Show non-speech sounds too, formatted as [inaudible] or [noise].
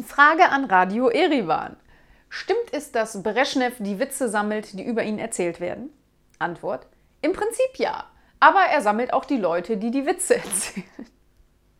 Frage an Radio Erivan. Stimmt es, dass Brezhnev die Witze sammelt, die über ihn erzählt werden? Antwort: Im Prinzip ja. Aber er sammelt auch die Leute, die die Witze [laughs] erzählen.